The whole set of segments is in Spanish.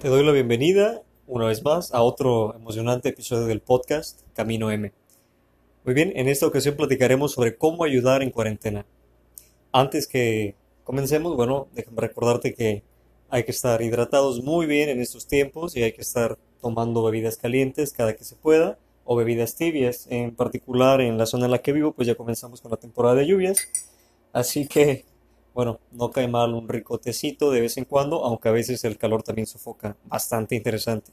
Te doy la bienvenida una vez más a otro emocionante episodio del podcast Camino M. Muy bien, en esta ocasión platicaremos sobre cómo ayudar en cuarentena. Antes que comencemos, bueno, déjame recordarte que hay que estar hidratados muy bien en estos tiempos y hay que estar tomando bebidas calientes cada que se pueda o bebidas tibias. En particular en la zona en la que vivo, pues ya comenzamos con la temporada de lluvias. Así que bueno, no cae mal un rico tecito de vez en cuando, aunque a veces el calor también sofoca. Bastante interesante.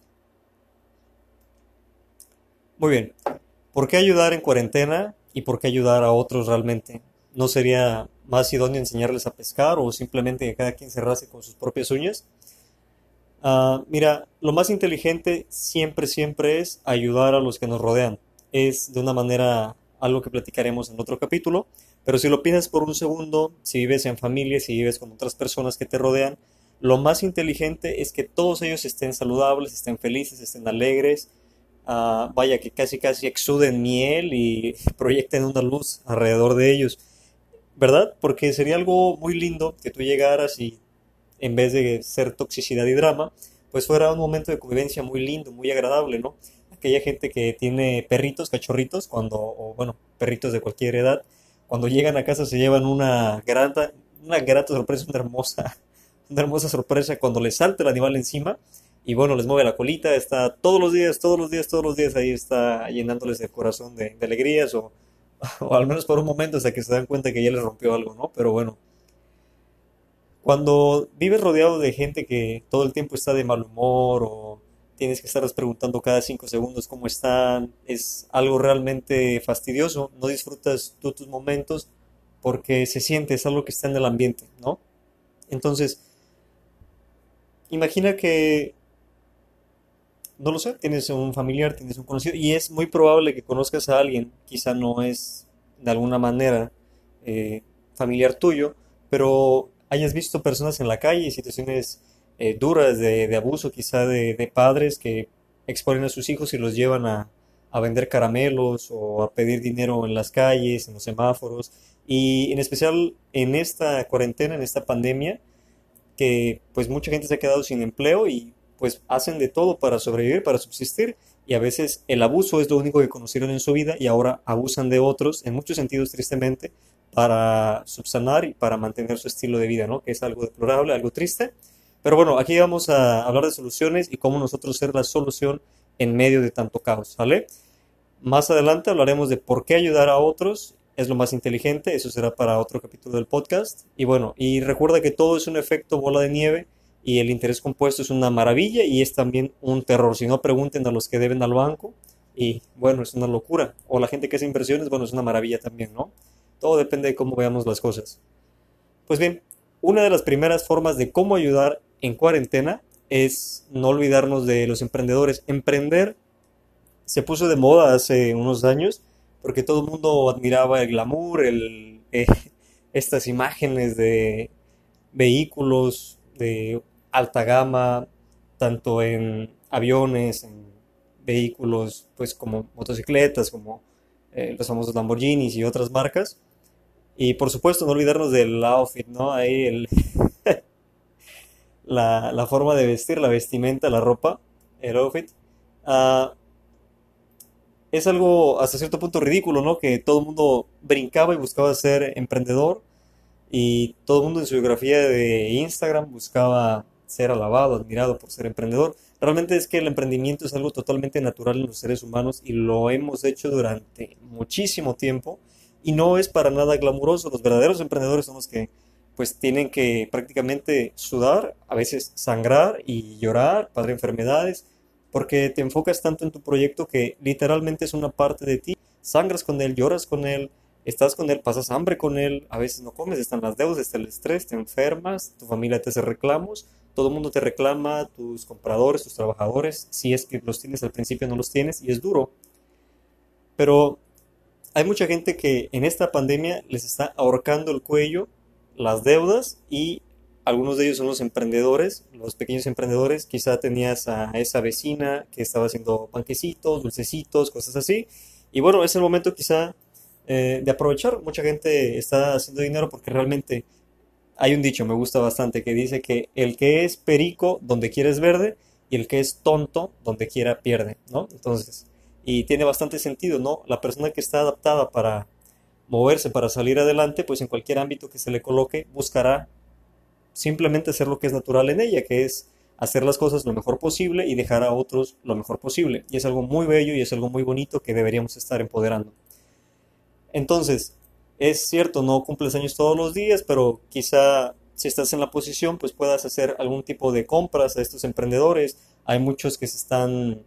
Muy bien, ¿por qué ayudar en cuarentena y por qué ayudar a otros realmente? ¿No sería más idóneo enseñarles a pescar o simplemente que cada quien se rase con sus propias uñas? Ah, mira, lo más inteligente siempre, siempre es ayudar a los que nos rodean. Es de una manera algo que platicaremos en otro capítulo, pero si lo piensas por un segundo, si vives en familia, si vives con otras personas que te rodean, lo más inteligente es que todos ellos estén saludables, estén felices, estén alegres, ah, vaya que casi casi exuden miel y proyecten una luz alrededor de ellos, ¿verdad? Porque sería algo muy lindo que tú llegaras y en vez de ser toxicidad y drama, pues fuera un momento de convivencia muy lindo, muy agradable, ¿no? Aquella gente que tiene perritos, cachorritos, cuando, o bueno, perritos de cualquier edad, cuando llegan a casa se llevan una grata, una grata sorpresa, una hermosa, una hermosa sorpresa cuando les salta el animal encima y bueno, les mueve la colita, está todos los días, todos los días, todos los días ahí está llenándoles el corazón de, alegrías o, o al menos por un momento hasta que se dan cuenta que ya les rompió algo, ¿no? Pero bueno, cuando vives rodeado de gente que todo el tiempo está de mal humor o tienes que estarles preguntando cada cinco segundos cómo están, es algo realmente fastidioso, no disfrutas tú tus momentos porque se siente, es algo que está en el ambiente, ¿no? Entonces, imagina que, no lo sé, tienes un familiar, tienes un conocido, y es muy probable que conozcas a alguien, quizá no es de alguna manera eh, familiar tuyo, pero hayas visto personas en la calle, situaciones eh, duras de, abuso quizá de, padres que exponen a sus hijos y los llevan a, vender caramelos o a pedir dinero en las calles, en los semáforos. Y en especial en esta cuarentena, en esta pandemia, que pues mucha gente se ha quedado sin empleo y pues hacen de todo para sobrevivir, para subsistir. Y a veces el abuso es lo único que conocieron en su vida y ahora abusan de otros, en muchos sentidos tristemente, para subsanar y para mantener su estilo de vida, ¿no? Que es algo deplorable, algo triste. Pero bueno, aquí vamos a hablar de soluciones y cómo nosotros ser la solución en medio de tanto caos, ¿vale? Más adelante hablaremos de por qué ayudar a otros es lo más inteligente, eso será para otro capítulo del podcast. Y bueno, y recuerda que todo es un efecto bola de nieve y el interés compuesto es una maravilla y es también un terror. Si no, pregunten a los que deben al banco y bueno, es una locura. O la gente que hace inversiones, bueno, es una maravilla también, ¿no? Todo depende de cómo veamos las cosas. Pues bien, una de las primeras formas de cómo ayudar en cuarentena es no olvidarnos de los emprendedores. Emprender se puso de moda hace unos años porque todo el mundo admiraba el glamour, eh, estas imágenes de vehículos de alta gama, tanto en aviones, en vehículos pues como motocicletas, como eh, los famosos Lamborghinis y otras marcas. Y por supuesto no olvidarnos del outfit, ¿no? Ahí el, la, forma de vestir, la vestimenta, la ropa, el outfit, ah, es algo hasta cierto punto ridículo, ¿no? Que todo el mundo brincaba y buscaba ser emprendedor y todo el mundo en su biografía de Instagram buscaba ser alabado, admirado por ser emprendedor. Realmente es que el emprendimiento es algo totalmente natural en los seres humanos y lo hemos hecho durante muchísimo tiempo y no es para nada glamuroso. Los verdaderos emprendedores son los que pues tienen que prácticamente sudar, a veces sangrar y llorar, padre enfermedades, porque te enfocas tanto en tu proyecto que literalmente es una parte de ti. Sangras con él, lloras con él, estás con él, pasas hambre con él, a veces no comes, están las deudas, está el estrés, te enfermas, tu familia te hace reclamos, todo el mundo te reclama, tus compradores, tus trabajadores, si es que los tienes al principio no los tienes y es duro. Pero hay mucha gente que en esta pandemia les está ahorcando el cuello las deudas y algunos de ellos son los emprendedores, los pequeños emprendedores. Quizá tenías a esa vecina que estaba haciendo panquecitos, dulcecitos, cosas así. Y bueno, es el momento quizá eh, de aprovechar. Mucha gente está haciendo dinero porque realmente hay un dicho, me gusta bastante, que dice que el que es perico donde quieres verde y el que es tonto, donde quiera pierde, ¿no? Entonces, y tiene bastante sentido, ¿no? La persona que está adaptada para moverse, para salir adelante, pues en cualquier ámbito que se le coloque, buscará simplemente hacer lo que es natural en ella, que es hacer las cosas lo mejor posible y dejar a otros lo mejor posible. Y es algo muy bello y es algo muy bonito que deberíamos estar empoderando. Entonces, es cierto, no cumples años todos los días, pero quizá si estás en la posición, pues puedas hacer algún tipo de compras a estos emprendedores. Hay muchos que se están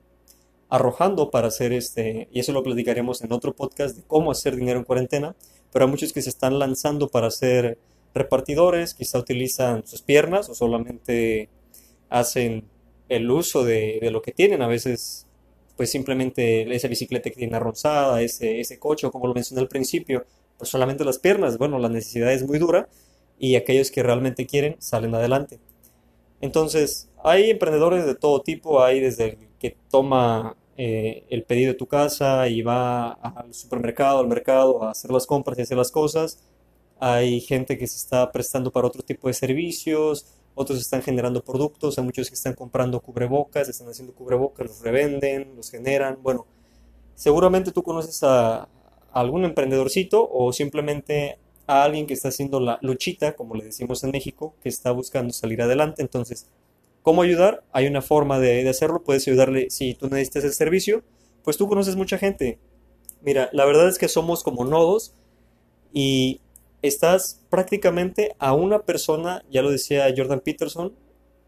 arrojando para hacer este, y eso lo platicaremos en otro podcast de cómo hacer dinero en cuarentena, pero hay muchos que se están lanzando para ser repartidores, quizá utilizan sus piernas o solamente hacen el uso de, lo que tienen, a veces pues simplemente esa bicicleta que tiene arrozada, ese, ese coche, como lo mencioné al principio, pues solamente las piernas, bueno, la necesidad es muy dura y aquellos que realmente quieren salen adelante. Entonces, hay emprendedores de todo tipo, hay desde el toma eh, el pedido de tu casa y va al supermercado, al mercado a hacer las compras y hacer las cosas. Hay gente que se está prestando para otro tipo de servicios, otros están generando productos, hay muchos que están comprando cubrebocas, están haciendo cubrebocas, los revenden, los generan. Bueno, seguramente tú conoces a, algún emprendedorcito o simplemente a alguien que está haciendo la luchita, como le decimos en México, que está buscando salir adelante. Entonces, ¿cómo ayudar? Hay una forma de, hacerlo. Puedes ayudarle si tú necesitas el servicio, pues tú conoces mucha gente. Mira, la verdad es que somos como nodos y estás prácticamente a una persona, ya lo decía Jordan Peterson,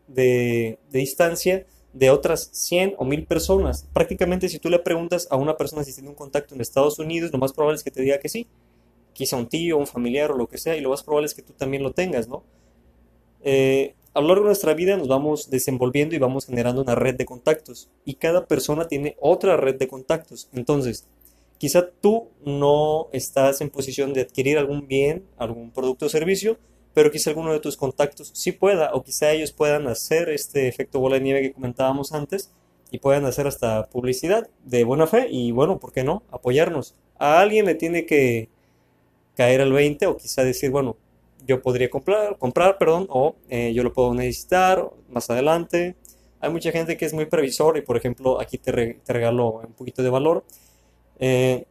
de, de distancia de otras 100 o 1000 personas. Prácticamente si tú le preguntas a una persona si tiene un contacto en Estados Unidos, lo más probable es que te diga que sí. Quizá un tío, un familiar o lo que sea, y lo más probable es que tú también lo tengas, ¿no? Eh, a lo largo de nuestra vida nos vamos desenvolviendo y vamos generando una red de contactos. Y cada persona tiene otra red de contactos. Entonces, quizá tú no estás en posición de adquirir algún bien, algún producto o servicio, pero quizá alguno de tus contactos sí pueda, o quizá ellos puedan hacer este efecto bola de nieve que comentábamos antes y puedan hacer hasta publicidad de buena fe y bueno, ¿por qué no? Apoyarnos. A alguien le tiene que caer al 20 o quizá decir, bueno, yo podría comprar, comprar perdón, o eh, yo lo puedo necesitar más adelante. Hay mucha gente que es muy previsor y por ejemplo aquí te, te regalo un poquito de valor. Eh,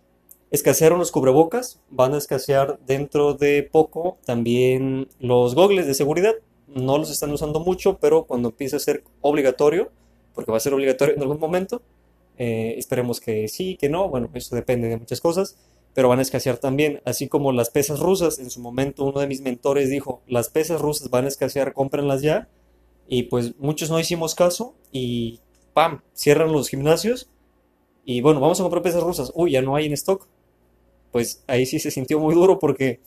Escasearon los cubrebocas, van a escasear dentro de poco también los gogles de seguridad. No los están usando mucho, pero cuando empiece a ser obligatorio, porque va a ser obligatorio en algún momento, eh, esperemos que sí, que no, bueno, eso depende de muchas cosas, pero van a escasear también, así como las pesas rusas. En su momento uno de mis mentores dijo, las pesas rusas van a escasear, cómprenlas ya. Y pues muchos no hicimos caso y ¡pam! Cierran los gimnasios y bueno, vamos a comprar pesas rusas. Uy, ya no hay en stock pues ahí sí se sintió muy duro porque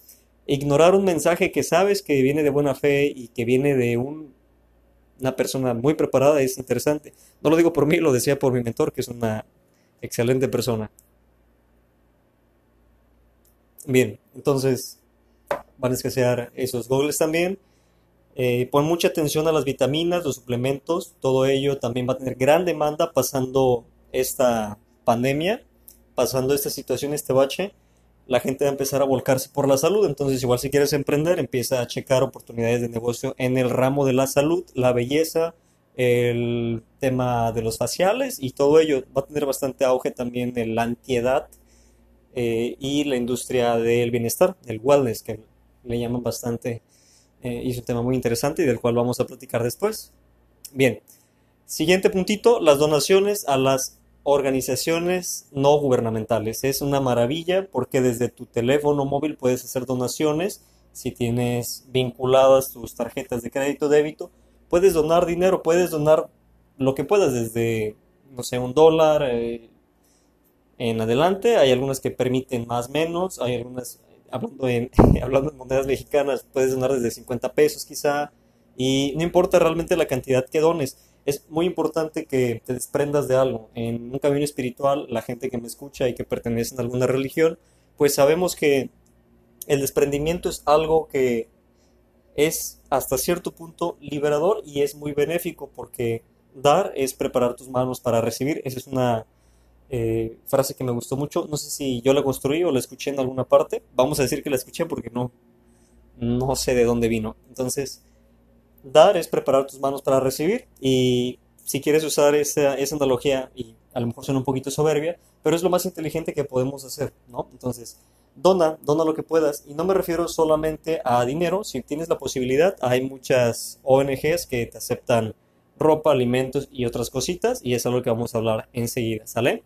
ignorar un mensaje que sabes que viene de buena fe y que viene de una persona muy preparada es interesante. No lo digo por mí, lo decía por mi mentor, que es una excelente persona. Bien, entonces van a escasear esos goggles también. Eh, pon mucha atención a las vitaminas, los suplementos, todo ello también va a tener gran demanda pasando esta pandemia, pasando esta situación, este bache la gente va a empezar a volcarse por la salud. Entonces, igual si quieres emprender, empieza a checar oportunidades de negocio en el ramo de la salud, la belleza, el tema de los faciales y todo ello. Va a tener bastante auge también en la antiedad eh, y la industria del bienestar, el wellness, que le llaman bastante. Eh, y es un tema muy interesante y del cual vamos a platicar después. Bien, siguiente puntito, las donaciones a las organizaciones no gubernamentales. Es una maravilla porque desde tu teléfono móvil puedes hacer donaciones. Si tienes vinculadas tus tarjetas de crédito débito, puedes donar dinero, puedes donar lo que puedas desde, no sé, un dólar eh, en adelante. Hay algunas que permiten más menos, hay algunas, hablando en, hablando en monedas mexicanas, puedes donar desde 50 pesos quizá. Y no importa realmente la cantidad que dones es muy importante que te desprendas de algo. En un camino espiritual, la gente que me escucha y que pertenece a alguna religión, pues sabemos que el desprendimiento es algo que es hasta cierto punto liberador y es muy benéfico porque dar es preparar tus manos para recibir. Esa es una eh, frase que me gustó mucho. No sé si yo la construí o la escuché en alguna parte. Vamos a decir que la escuché porque no, no sé de dónde vino. Entonces, dar es preparar tus manos para recibir y si quieres usar esa, esa analogía, y a lo mejor suena un poquito soberbia, pero es lo más inteligente que podemos hacer, ¿no? Entonces, dona, dona lo que puedas. Y no me refiero solamente a dinero, si tienes la posibilidad, hay muchas ONGs que te aceptan ropa, alimentos y otras cositas, y es algo que vamos a hablar enseguida, ¿sale?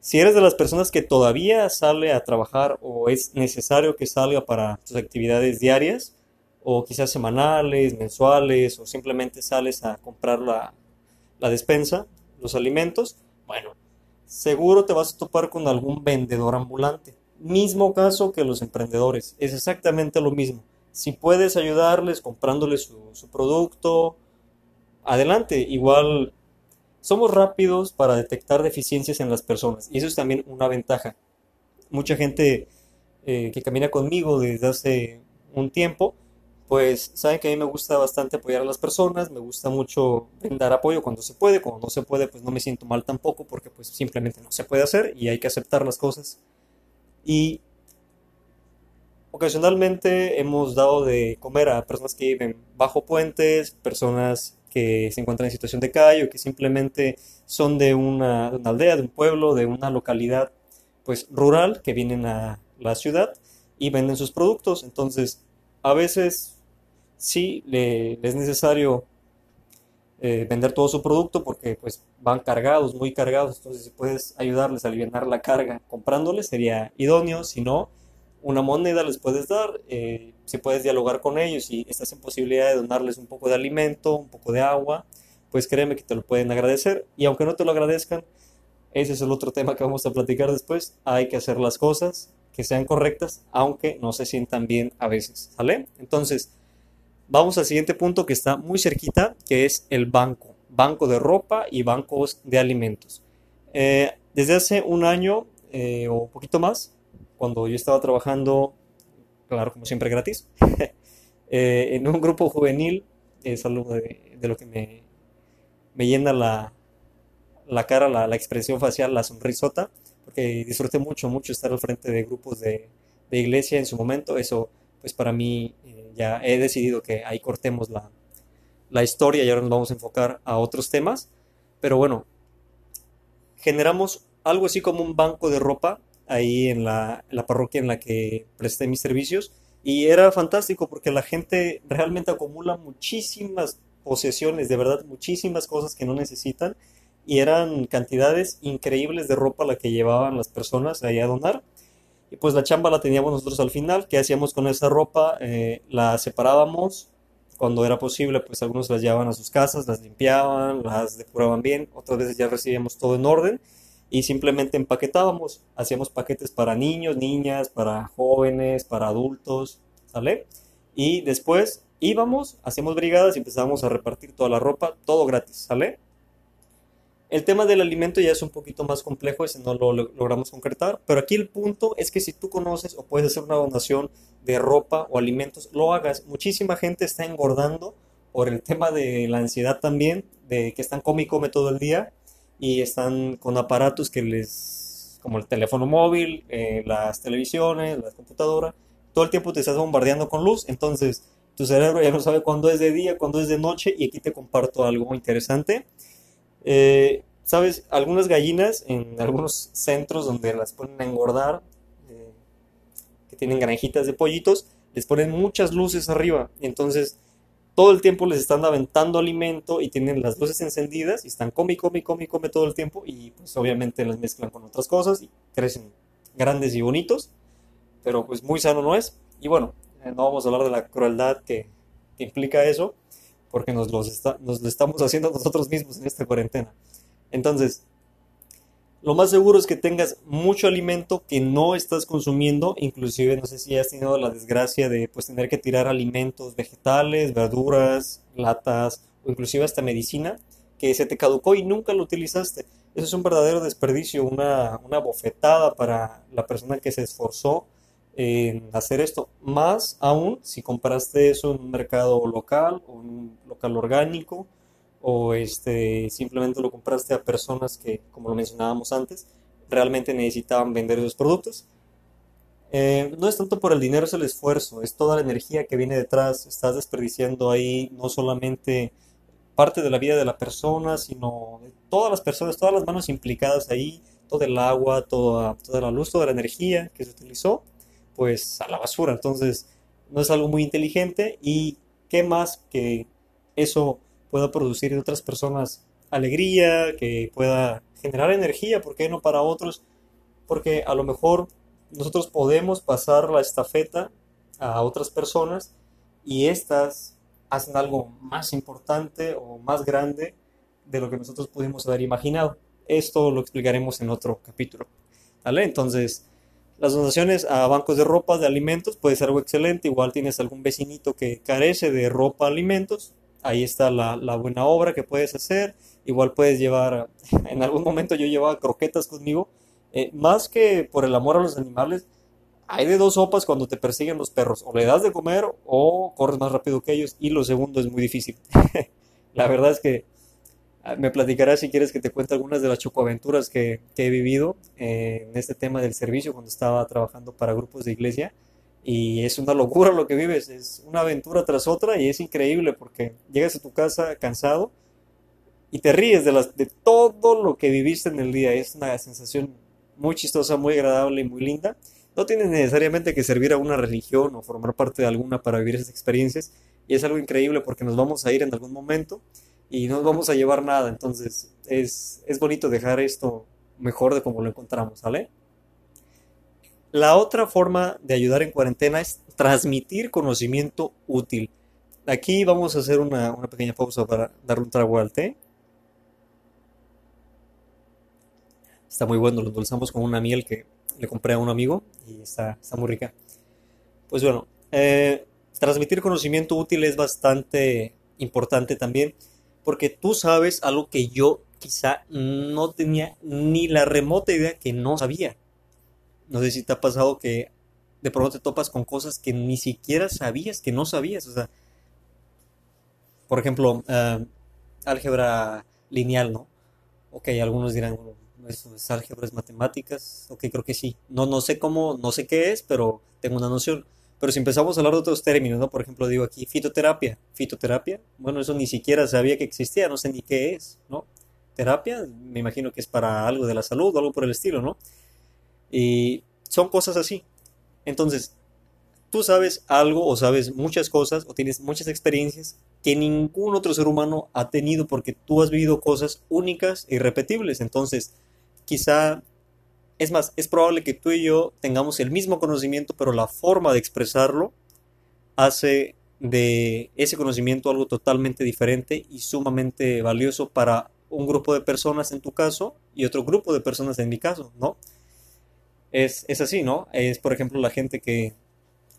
Si eres de las personas que todavía sale a trabajar o es necesario que salga para tus actividades diarias, o quizás semanales, mensuales, o simplemente sales a comprar la, la despensa, los alimentos, bueno, seguro te vas a topar con algún vendedor ambulante. Mismo caso que los emprendedores, es exactamente lo mismo. Si puedes ayudarles comprándoles su, su producto, adelante. Igual somos rápidos para detectar deficiencias en las personas y eso es también una ventaja. Mucha gente eh, que camina conmigo desde hace un tiempo, pues saben que a mí me gusta bastante apoyar a las personas, me gusta mucho dar apoyo cuando se puede, cuando no se puede pues no me siento mal tampoco porque pues simplemente no se puede hacer y hay que aceptar las cosas. Y ocasionalmente hemos dado de comer a personas que viven bajo puentes, personas que se encuentran en situación de calle o que simplemente son de una, aldea, de un pueblo, de una localidad pues rural que vienen a la ciudad y venden sus productos. Entonces, a veces sí le, es necesario eh, vender todo su producto porque pues van cargados, muy cargados. Entonces, si puedes ayudarles a aliviar la carga comprándoles sería idóneo. Si no, una moneda les puedes dar, eh, si puedes dialogar con ellos y estás en posibilidad de donarles un poco de alimento, un poco de agua, pues créeme que te lo pueden agradecer y aunque no te lo agradezcan, ese es el otro tema que vamos a platicar después, hay que hacer las cosas que sean correctas, aunque no se sientan bien a veces, ¿sale? Entonces, vamos al siguiente punto que está muy cerquita, que es el banco, banco de ropa y bancos de alimentos. Eh, desde hace un año eh, o poquito más, cuando yo estaba trabajando, claro, como siempre gratis, eh, en un grupo juvenil, es algo de, lo que me, me llena la, la cara, la, la, expresión facial, la sonrisota, porque disfruté mucho, mucho estar al frente de grupos de, de iglesia en su momento. Eso, pues para mí, eh, ya he decidido que ahí cortemos la, la historia y ahora nos vamos a enfocar a otros temas. Pero bueno, generamos algo así como un banco de ropa ahí en la, parroquia en la que presté mis servicios y era fantástico porque la gente realmente acumula muchísimas posesiones, de verdad muchísimas cosas que no necesitan y eran cantidades increíbles de ropa la que llevaban las personas ahí a donar. Y pues la chamba la teníamos nosotros al final. ¿Qué hacíamos con esa ropa? Eh, la separábamos cuando era posible, pues algunos las llevaban a sus casas, las limpiaban, las depuraban bien, otras veces ya recibíamos todo en orden y simplemente empaquetábamos, hacíamos paquetes para niños, niñas, para jóvenes, para adultos, ¿sale? Y después íbamos, hacíamos brigadas y empezábamos a repartir toda la ropa, todo gratis, ¿sale? El tema del alimento ya es un poquito más complejo, ese no lo logramos concretar, pero aquí el punto es que si tú conoces o puedes hacer una donación de ropa o alimentos, lo hagas. Muchísima gente está engordando por el tema de la ansiedad también, de que están come y come todo el día y están con aparatos que les, como el teléfono móvil, eh, las televisiones, la computadora, todo el tiempo te estás bombardeando con luz, entonces tu cerebro ya no sabe cuándo es de día, cuándo es de noche y aquí te comparto algo interesante. Eh, Sabes, algunas gallinas en algunos centros donde las ponen a engordar, eh, que tienen granjitas de pollitos, les ponen muchas luces arriba, entonces todo el tiempo les están aventando alimento y tienen las luces encendidas y están come, come, come, come todo el tiempo y pues obviamente las mezclan con otras cosas y crecen grandes y bonitos, pero pues muy sano no es. Y bueno, eh, no vamos a hablar de la crueldad que, implica eso, porque nos, los nos lo estamos haciendo nosotros mismos en esta cuarentena. Entonces, lo más seguro es que tengas mucho alimento que no estás consumiendo, inclusive no sé si has tenido la desgracia de pues tener que tirar alimentos vegetales, verduras, latas o inclusive hasta medicina que se te caducó y nunca lo utilizaste. Eso es un verdadero desperdicio, una, una bofetada para la persona que se esforzó en hacer esto. Más aún si compraste eso en un mercado local o un local orgánico o este, simplemente lo compraste a personas que, como lo mencionábamos antes, realmente necesitaban vender esos productos. Eh, no es tanto por el dinero, es el esfuerzo, es toda la energía que viene detrás. Estás desperdiciando ahí no solamente parte de la vida de la persona, sino de todas las personas, todas las manos implicadas ahí, todo el agua, toda, toda la luz, toda la energía que se utilizó, pues a la basura. Entonces, no es algo muy inteligente y qué más que eso pueda producir en otras personas alegría, que pueda generar energía, ¿por qué no para otros? Porque a lo mejor nosotros podemos pasar la estafeta a otras personas y estas hacen algo más importante o más grande de lo que nosotros pudimos haber imaginado. Esto lo explicaremos en otro capítulo. ¿Vale? Entonces, las donaciones a bancos de ropa, de alimentos, puede ser algo excelente. Igual tienes algún vecinito que carece de ropa, alimentos. Ahí está la, la buena obra que puedes hacer. Igual puedes llevar, en algún momento yo llevaba croquetas conmigo. Eh, más que por el amor a los animales, hay de dos sopas cuando te persiguen los perros. O le das de comer o corres más rápido que ellos. Y lo segundo es muy difícil. la verdad es que ah, me platicarás si quieres que te cuente algunas de las chocoaventuras que, que he vivido eh, en este tema del servicio cuando estaba trabajando para grupos de iglesia. Y es una locura lo que vives. Es una aventura tras otra y es increíble porque llegas a tu casa cansado y te ríes de, las, de todo lo que viviste en el día. Es una sensación muy chistosa, muy agradable y muy linda. No tienes necesariamente que servir a una religión o formar parte de alguna para vivir esas experiencias. Y es algo increíble porque nos vamos a ir en algún momento y no nos vamos a llevar nada. Entonces es, es bonito dejar esto mejor de como lo encontramos, ¿vale? La otra forma de ayudar en cuarentena es transmitir conocimiento útil. Aquí vamos a hacer una, una pequeña pausa para darle un trago al té. Está muy bueno, lo endulzamos con una miel que le compré a un amigo y está, está muy rica. Pues bueno, eh, transmitir conocimiento útil es bastante importante también, porque tú sabes algo que yo quizá no tenía ni la remota idea que no sabía. No sé si te ha pasado que de pronto te topas con cosas que ni siquiera sabías, que no sabías. O sea, por ejemplo, eh, álgebra lineal, ¿no? Ok, algunos dirán, bueno, eso es álgebra, es matemáticas, ok, creo que sí. No, no sé cómo, no sé qué es, pero tengo una noción. Pero si empezamos a hablar de otros términos, ¿no? Por ejemplo, digo aquí fitoterapia. Fitoterapia, bueno, eso ni siquiera sabía que existía, no sé ni qué es, ¿no? Terapia, me imagino que es para algo de la salud o algo por el estilo, ¿no? Y son cosas así. Entonces, tú sabes algo o sabes muchas cosas o tienes muchas experiencias que ningún otro ser humano ha tenido porque tú has vivido cosas únicas e irrepetibles. Entonces, quizá, es más, es probable que tú y yo tengamos el mismo conocimiento, pero la forma de expresarlo hace de ese conocimiento algo totalmente diferente y sumamente valioso para un grupo de personas en tu caso y otro grupo de personas en mi caso, ¿no? Es, es así, ¿no? Es, por ejemplo, la gente que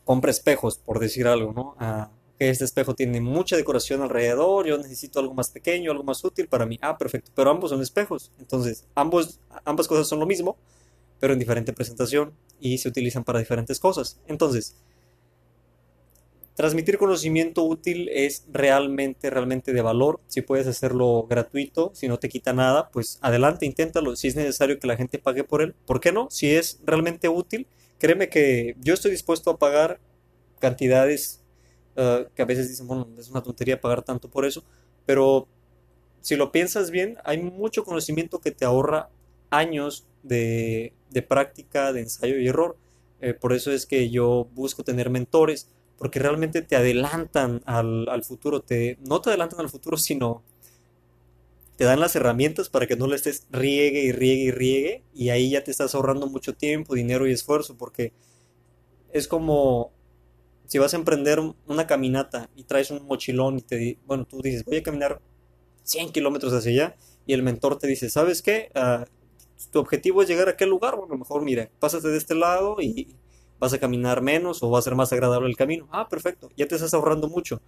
compra espejos, por decir algo, ¿no? Ah, este espejo tiene mucha decoración alrededor, yo necesito algo más pequeño, algo más útil para mí. Ah, perfecto, pero ambos son espejos. Entonces, ambos, ambas cosas son lo mismo, pero en diferente presentación y se utilizan para diferentes cosas. Entonces, transmitir conocimiento útil es realmente, realmente de valor. Si puedes hacerlo gratuito, si no te quita nada, pues adelante, inténtalo. Si es necesario que la gente pague por él, ¿por qué no? Si es realmente útil, créeme que yo estoy dispuesto a pagar cantidades eh, que a veces dicen, bueno, es una tontería pagar tanto por eso, pero si lo piensas bien, hay mucho conocimiento que te ahorra años de, práctica, de ensayo y error. Eh, por eso es que yo busco tener mentores, porque realmente te adelantan al, al, futuro, te, no te adelantan al futuro, sino te dan las herramientas para que no le estés riegue y riegue y riegue, y ahí ya te estás ahorrando mucho tiempo, dinero y esfuerzo, porque es como si vas a emprender una caminata y traes un mochilón y te, bueno, tú dices, voy a caminar 100 kilómetros hacia allá y el mentor te dice, ¿sabes qué? Ah, tu objetivo es llegar a aquel lugar, bueno, mejor mira, pásate de este lado y vas a caminar menos o va a ser más agradable el camino. Ah, perfecto, ya te estás ahorrando mucho.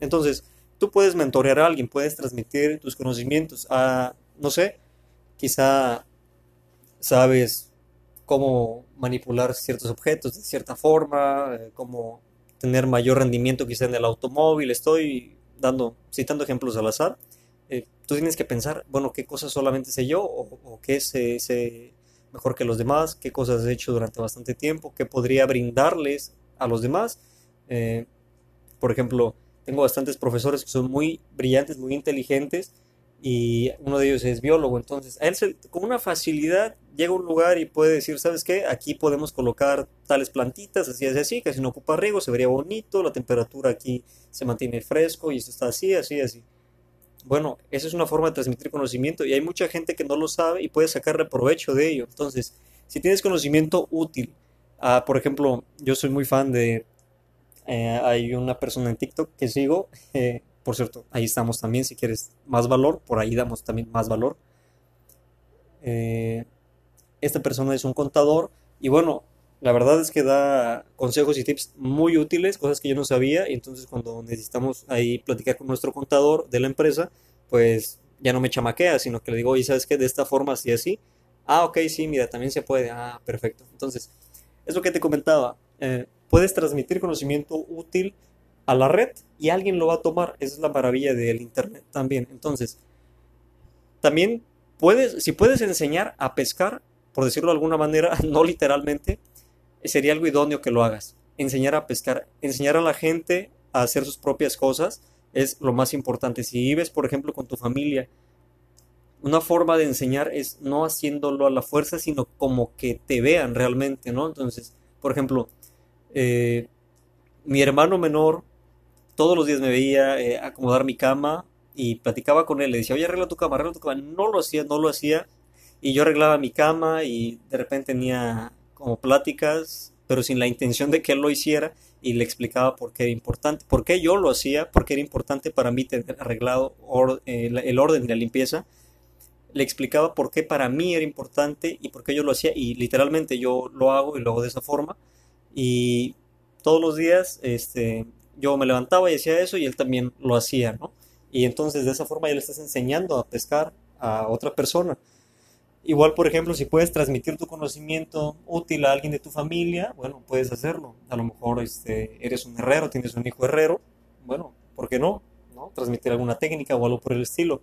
Entonces, tú puedes mentorear a alguien, puedes transmitir tus conocimientos a, no sé, quizá sabes cómo manipular ciertos objetos de cierta forma, eh, cómo tener mayor rendimiento quizá en el automóvil. Estoy dando, citando ejemplos al azar. Eh, tú tienes que pensar, bueno, qué cosas solamente sé yo o, qué sé, mejor que los demás, qué cosas he hecho durante bastante tiempo, qué podría brindarles a los demás. Eh, por ejemplo, tengo bastantes profesores que son muy brillantes, muy inteligentes y uno de ellos es biólogo. Entonces, a él con una facilidad llega a un lugar y puede decir, ¿sabes qué? Aquí podemos colocar tales plantitas, así, así, así, que si no ocupa riego se vería bonito, la temperatura aquí se mantiene fresco y esto está así, así, así. Bueno, esa es una forma de transmitir conocimiento y hay mucha gente que no lo sabe y puede sacarle provecho de ello. Entonces, si tienes conocimiento útil, ah, por ejemplo, yo soy muy fan de... Eh, hay una persona en TikTok que sigo, eh, por cierto, ahí estamos también, si quieres más valor, por ahí damos también más valor. Eh, esta persona es un contador y bueno, la verdad es que da consejos y tips muy útiles, cosas que yo no sabía, y entonces cuando necesitamos ahí platicar con nuestro contador de la empresa, pues ya no me chamaquea, sino que le digo, oye, ¿sabes qué? De esta forma, así, así. Ah, ok, sí, mira, también se puede. Ah, perfecto. Entonces, es lo que te comentaba. Eh, puedes transmitir conocimiento útil a la red y alguien lo va a tomar. Esa es la maravilla del Internet también. Entonces, también puedes, si puedes enseñar a pescar, por decirlo de alguna manera, no literalmente, sería algo idóneo que lo hagas. Enseñar a pescar, enseñar a la gente a hacer sus propias cosas es lo más importante. Si vives, por ejemplo, con tu familia, una forma de enseñar es no haciéndolo a la fuerza, sino como que te vean realmente, ¿no? Entonces, por ejemplo, eh, mi hermano menor todos los días me veía eh, acomodar mi cama y platicaba con él, le decía, oye, arregla tu cama, arregla tu cama. No lo hacía, no lo hacía. Y yo arreglaba mi cama y de repente tenía como pláticas, pero sin la intención de que él lo hiciera y le explicaba por qué era importante, por qué yo lo hacía, por qué era importante para mí tener arreglado el, orden y la limpieza. Le explicaba por qué para mí era importante y por qué yo lo hacía y literalmente yo lo hago y lo hago de esa forma y todos los días este, yo me levantaba y hacía eso y él también lo hacía, ¿no? Y entonces de esa forma ya le estás enseñando a pescar a otra persona. Igual, por ejemplo, si puedes transmitir tu conocimiento útil a alguien de tu familia, bueno, puedes hacerlo. A lo mejor este, eres un herrero, tienes un hijo herrero, bueno, ¿por qué no? ¿no? Transmitir alguna técnica o algo por el estilo.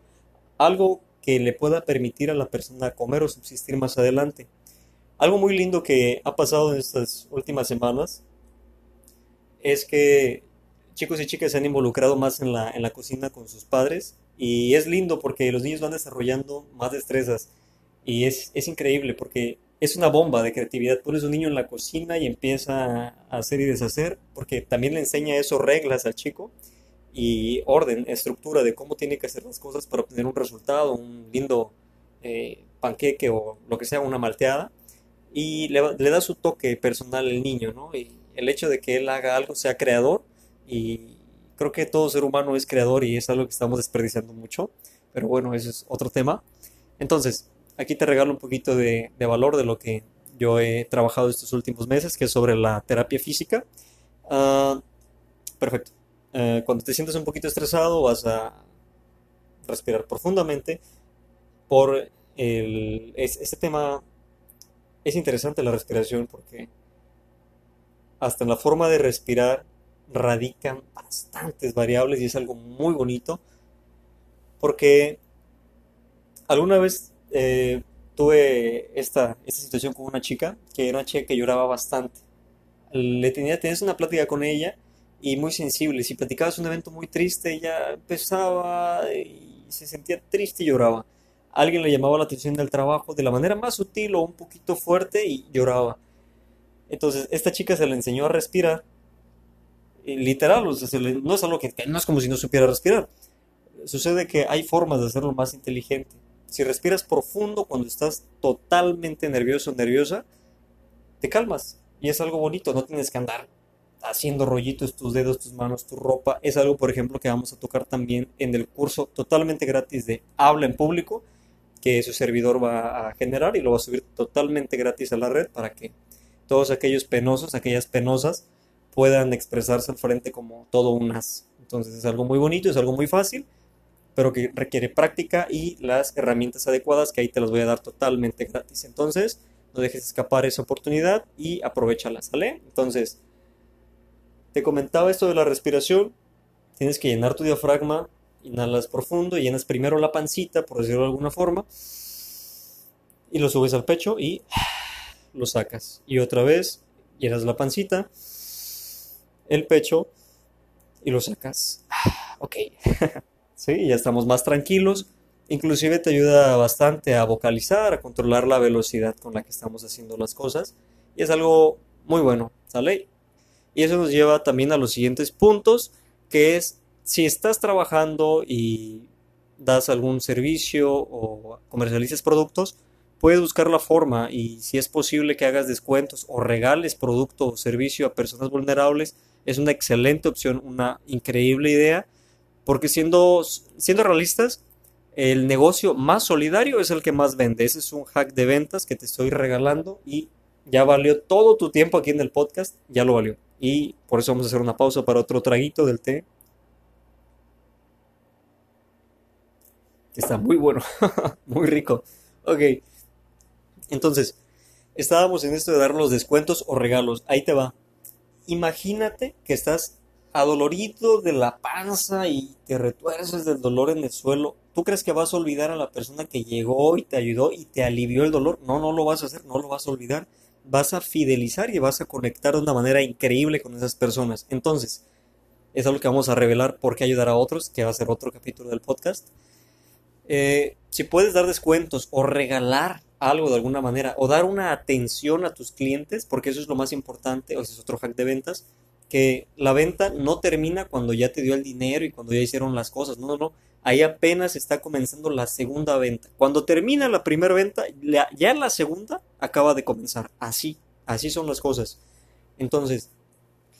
Algo que le pueda permitir a la persona comer o subsistir más adelante. Algo muy lindo que ha pasado en estas últimas semanas es que chicos y chicas se han involucrado más en la, en la cocina con sus padres y es lindo porque los niños van desarrollando más destrezas y es, es increíble porque es una bomba de creatividad. Pones un niño en la cocina y empieza a hacer y deshacer, porque también le enseña eso, reglas al chico y orden, estructura de cómo tiene que hacer las cosas para obtener un resultado, un lindo eh, panqueque o lo que sea, una malteada. Y le, le, da su toque personal al niño, ¿no? Y el hecho de que él haga algo, sea creador, y creo que todo ser humano es creador y es algo que estamos desperdiciando mucho, pero bueno, eso es otro tema. Entonces, Aquí te regalo un poquito de, valor de lo que yo he trabajado estos últimos meses, que es sobre la terapia física. Ah, perfecto. Eh, cuando te sientes un poquito estresado, vas a respirar profundamente. Por el, este tema es interesante la respiración porque hasta en la forma de respirar radican bastantes variables y es algo muy bonito porque alguna vez eh, tuve esta, esta situación con una chica, que era una chica que lloraba bastante. Le tenía, tenías una plática con ella y muy sensible. Si platicabas un evento muy triste, ella empezaba y se sentía triste y lloraba. Alguien le llamaba la atención del trabajo de la manera más sutil o un poquito fuerte y lloraba. Entonces, esta chica se le enseñó a respirar. literal, no es algo que no es como si no supiera respirar. Sucede que hay formas de hacerlo más inteligente si respiras profundo cuando estás totalmente nervioso o nerviosa, te calmas. Y es algo bonito, no tienes que andar haciendo rollitos tus dedos, tus manos, tu ropa. Es algo, por ejemplo, que vamos a tocar también en el curso totalmente gratis de Habla en Público, que su servidor va a generar y lo va a subir totalmente gratis a la red para que todos aquellos penosos, aquellas penosas, puedan expresarse al frente como todo un as. Entonces es algo muy bonito, es algo muy fácil pero que requiere práctica y las herramientas adecuadas que ahí te las voy a dar totalmente gratis. Entonces, no dejes escapar esa oportunidad y aprovechala, ¿sale? Entonces, te comentaba esto de la respiración. Tienes que llenar tu diafragma, inhalas profundo, llenas primero la pancita, por decirlo de alguna forma, y lo subes al pecho y lo sacas. Y otra vez, llenas la pancita, el pecho y lo sacas. ok, sí, ya estamos más tranquilos. Inclusive te ayuda bastante a vocalizar, a controlar la velocidad con la que estamos haciendo las cosas. Y es algo muy bueno, ¿sale? Y eso nos lleva también a los siguientes puntos, que es si estás trabajando y das algún servicio o comercializas productos, puedes buscar la forma y si es posible que hagas descuentos o regales producto o servicio a personas vulnerables, es una excelente opción, una increíble idea, porque siendo, siendo realistas, el negocio más solidario es el que más vende. Ese es un hack de ventas que te estoy regalando y ya valió todo tu tiempo aquí en el podcast, ya lo valió. Y por eso vamos a hacer una pausa para otro traguito del té. Está muy bueno, muy rico. Ok, entonces, estábamos en esto de dar los descuentos o regalos. Ahí te va. Imagínate que estás adolorido de la panza y te retuerces del dolor en el suelo. ¿Tú crees que vas a olvidar a la persona que llegó y te ayudó y te alivió el dolor? No, no lo vas a hacer, no lo vas a olvidar. Vas a fidelizar y vas a conectar de una manera increíble con esas personas. Entonces, es algo que vamos a revelar por qué ayudar a otros, que va a ser otro capítulo del podcast. Eh, si puedes dar descuentos o regalar algo de alguna manera o dar una atención a tus clientes, porque eso es lo más importante, o es otro hack de ventas, que la venta no termina cuando ya te dio el dinero y cuando ya hicieron las cosas, no, no, no, ahí apenas está comenzando la segunda venta. Cuando termina la primera venta, ya la segunda acaba de comenzar, así, así son las cosas. Entonces,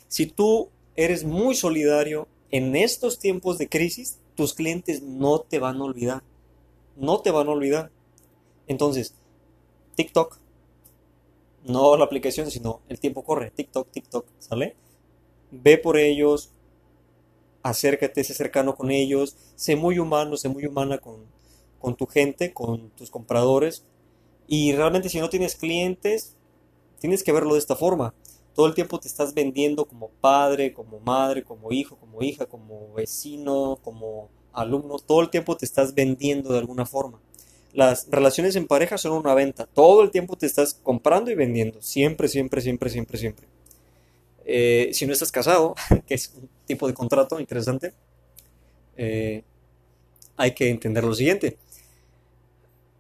si tú eres muy solidario en estos tiempos de crisis, tus clientes no te van a olvidar, no te van a olvidar. Entonces, TikTok. No la aplicación, sino el tiempo corre. TikTok, TikTok, ¿sale? Ve por ellos, acércate, sé cercano con ellos, sé muy humano, sé muy humana con, con tu gente, con tus compradores. Y realmente si no tienes clientes, tienes que verlo de esta forma. Todo el tiempo te estás vendiendo como padre, como madre, como hijo, como hija, como vecino, como alumno. Todo el tiempo te estás vendiendo de alguna forma. Las relaciones en pareja son una venta. Todo el tiempo te estás comprando y vendiendo. Siempre, siempre, siempre, siempre, siempre. Eh, si no estás casado, que es un tipo de contrato interesante, eh, hay que entender lo siguiente.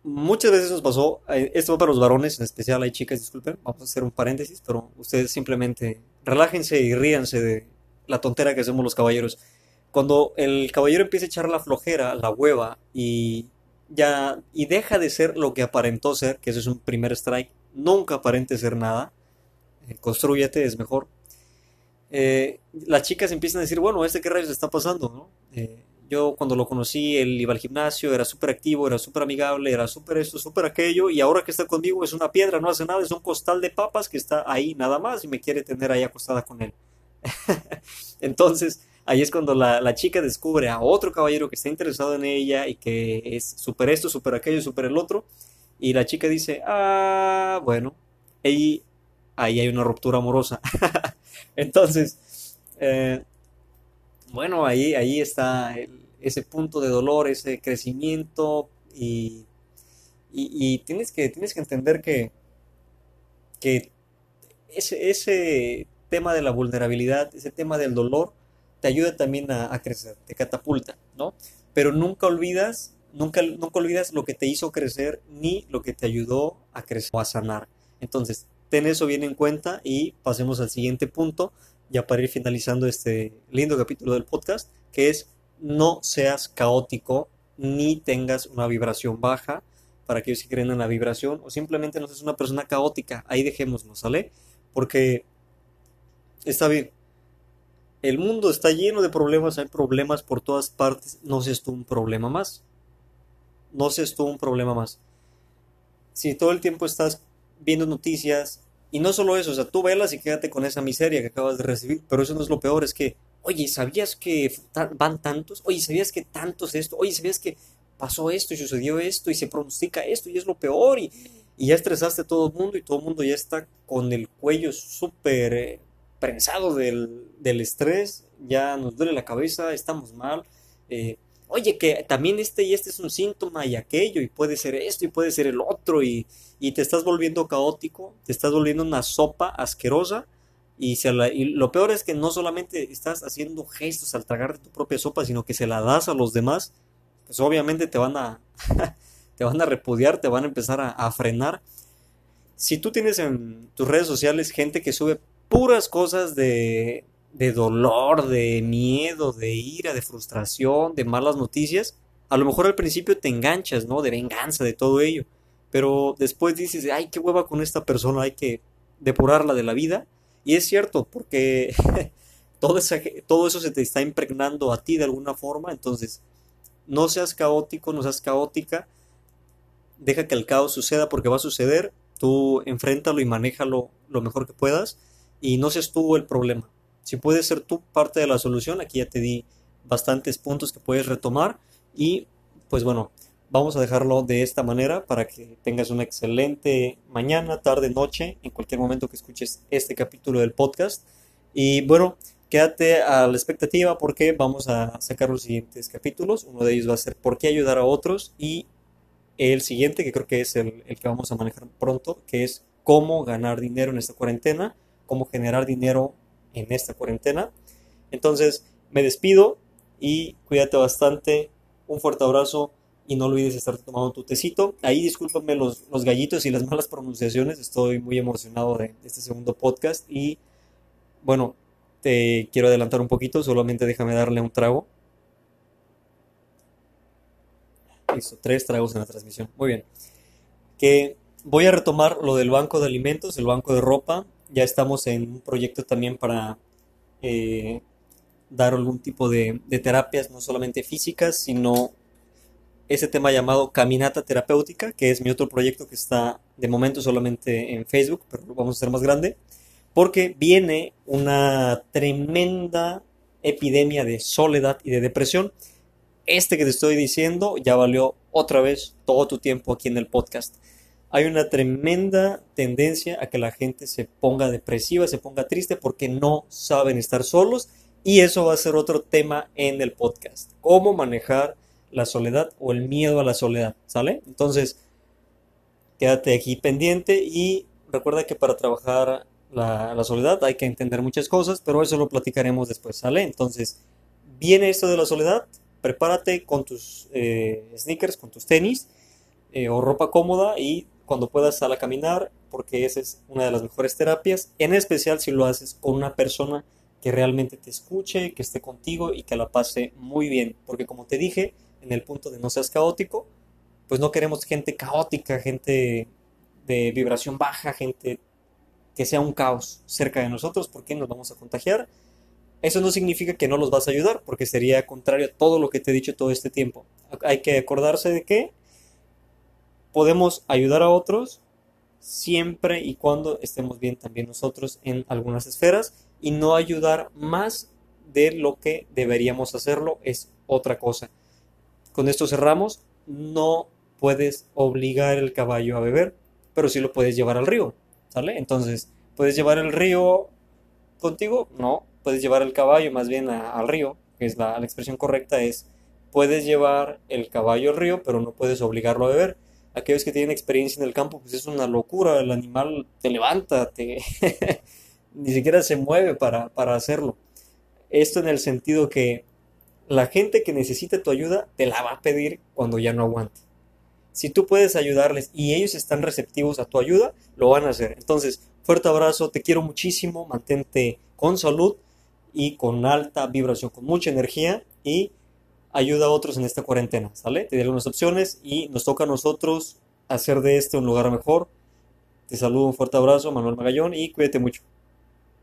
Muchas veces nos pasó, eh, esto va para los varones en especial, hay chicas, disculpen, vamos a hacer un paréntesis, pero ustedes simplemente relájense y ríanse de la tontera que hacemos los caballeros. Cuando el caballero empieza a echar la flojera, la hueva y ya y deja de ser lo que aparentó ser, que ese es un primer strike, nunca aparente ser nada, eh, construyete, es mejor. Eh, las chicas empiezan a decir, bueno, ¿este qué rayos está pasando? ¿no? Eh, yo cuando lo conocí, él iba al gimnasio, era súper activo, era súper amigable, era súper esto, súper aquello, y ahora que está conmigo es una piedra, no hace nada, es un costal de papas que está ahí nada más y me quiere tener ahí acostada con él. Entonces, ahí es cuando la, chica descubre a otro caballero que está interesado en ella y que es super esto, super aquello, super el otro. Y la chica dice, ah, bueno, ahí, ahí hay una ruptura amorosa. Entonces, eh, bueno, ahí, ahí está ese punto de dolor, ese crecimiento y, y, tienes, que, tienes que entender que, que ese, ese tema de la vulnerabilidad, ese tema del dolor, te ayuda también a, crecer, te catapulta, ¿no? Pero nunca olvidas, nunca, nunca olvidas lo que te hizo crecer ni lo que te ayudó a crecer o a sanar. Entonces, ten eso bien en cuenta y pasemos al siguiente punto, ya para ir finalizando este lindo capítulo del podcast, que es no seas caótico ni tengas una vibración baja para aquellos que creen en la vibración o simplemente no seas una persona caótica. Ahí dejémoslo, ¿sale? Porque está bien, el mundo está lleno de problemas, hay problemas por todas partes. No seas tú un problema más. No seas tú un problema más. Si todo el tiempo estás viendo noticias, y no solo eso, o sea, tú velas y quédate con esa miseria que acabas de recibir, pero eso no es lo peor, es que, oye, ¿sabías que van tantos? Oye, ¿sabías que tantos esto? Oye, ¿sabías que pasó esto y sucedió esto y se pronostica esto y es lo peor? Y, ya estresaste a todo el mundo y todo el mundo ya está con el cuello súper eh, prensado del, del, estrés, ya nos duele la cabeza, estamos mal. Eh, oye, que también este y este es un síntoma y aquello, y puede ser esto y puede ser el otro, y, y te estás volviendo caótico, te estás volviendo una sopa asquerosa, Y, se y lo peor es que no solamente estás haciendo gestos al tragar tu propia sopa, sino que se la das a los demás, pues obviamente te van a, te van a repudiar, te van a empezar a frenar. Si tú tienes en tus redes sociales gente que sube puras cosas de, de dolor, de miedo, de ira, de frustración, de malas noticias, a lo mejor al principio te enganchas, ¿no? De venganza, de todo ello. Pero después dices, ay, qué hueva con esta persona, hay que depurarla de la vida. Y es cierto, porque todo, eso se te está impregnando a ti de alguna forma. Entonces, no seas caótico, no seas caótica. Deja que el caos suceda porque va a suceder. Tú enfréntalo y manéjalo lo mejor que puedas. Y no seas tú el problema. Si puedes ser tú parte de la solución, aquí ya te di bastantes puntos que puedes retomar. Y pues bueno, vamos a dejarlo de esta manera para que tengas una excelente mañana, tarde, noche, en cualquier momento que escuches este capítulo del podcast. Y bueno, quédate a la expectativa porque vamos a sacar los siguientes capítulos. Uno de ellos va a ser por qué ayudar a otros y el siguiente, que creo que es el, el que vamos a manejar pronto, que es cómo ganar dinero en esta cuarentena, cómo generar dinero en esta cuarentena. Entonces, me despido y cuídate bastante. Un fuerte abrazo y no olvides estar tomando tu tecito. Ahí discúlpame los, los gallitos y las malas pronunciaciones. Estoy muy emocionado de, este segundo podcast y bueno, te quiero adelantar un poquito, solamente déjame darle un trago. Listo, tres tragos en la transmisión. Muy bien. Que voy a retomar lo del banco de alimentos, el banco de ropa. Ya estamos en un proyecto también para eh, dar algún tipo de, de terapias, no solamente físicas, sino ese tema llamado Caminata Terapéutica, que es mi otro proyecto que está de momento solamente en Facebook, pero lo vamos a hacer más grande, porque viene una tremenda epidemia de soledad y de depresión. Este que te estoy diciendo ya valió otra vez todo tu tiempo aquí en el podcast. Hay una tremenda tendencia a que la gente se ponga depresiva, se ponga triste porque no saben estar solos y eso va a ser otro tema en el podcast. Cómo manejar la soledad o el miedo a la soledad, ¿sale? Entonces, quédate aquí pendiente y recuerda que para trabajar la, la soledad hay que entender muchas cosas, pero eso lo platicaremos después, ¿sale? Entonces, viene esto de la soledad, prepárate con tus eh, sneakers, con tus tenis eh, o ropa cómoda y cuando puedas sal a caminar, porque esa es una de las mejores terapias, en especial si lo haces con una persona que realmente te escuche, que esté contigo y que la pase muy bien, porque como te dije, en el punto de no seas caótico, pues no queremos gente caótica, gente de vibración baja, gente que sea un caos cerca de nosotros, porque nos vamos a contagiar. Eso no significa que no los vas a ayudar, porque sería contrario a todo lo que te he dicho todo este tiempo. Hay que acordarse de que podemos ayudar a otros siempre y cuando estemos bien también nosotros en algunas esferas y no ayudar más de lo que deberíamos hacerlo es otra cosa. Con esto cerramos. No puedes obligar el caballo a beber, pero sí lo puedes llevar al río, ¿sale? Entonces, ¿puedes llevar el río contigo? No, puedes llevar el caballo más bien al río, que es la, la expresión correcta es, puedes llevar el caballo al río, pero no puedes obligarlo a beber. Aquellos que tienen experiencia en el campo, pues es una locura, el animal te levanta, te... ni siquiera se mueve para, para hacerlo. Esto en el sentido que la gente que necesite tu ayuda te la va a pedir cuando ya no aguante. Si tú puedes ayudarles y ellos están receptivos a tu ayuda, lo van a hacer. Entonces, fuerte abrazo, te quiero muchísimo, mantente con salud y con alta vibración, con mucha energía y ayuda a otros en esta cuarentena, ¿sale? Te di algunas opciones y nos toca a nosotros hacer de este un lugar mejor. Te saludo, un fuerte abrazo, Manuel Magallón y cuídate mucho.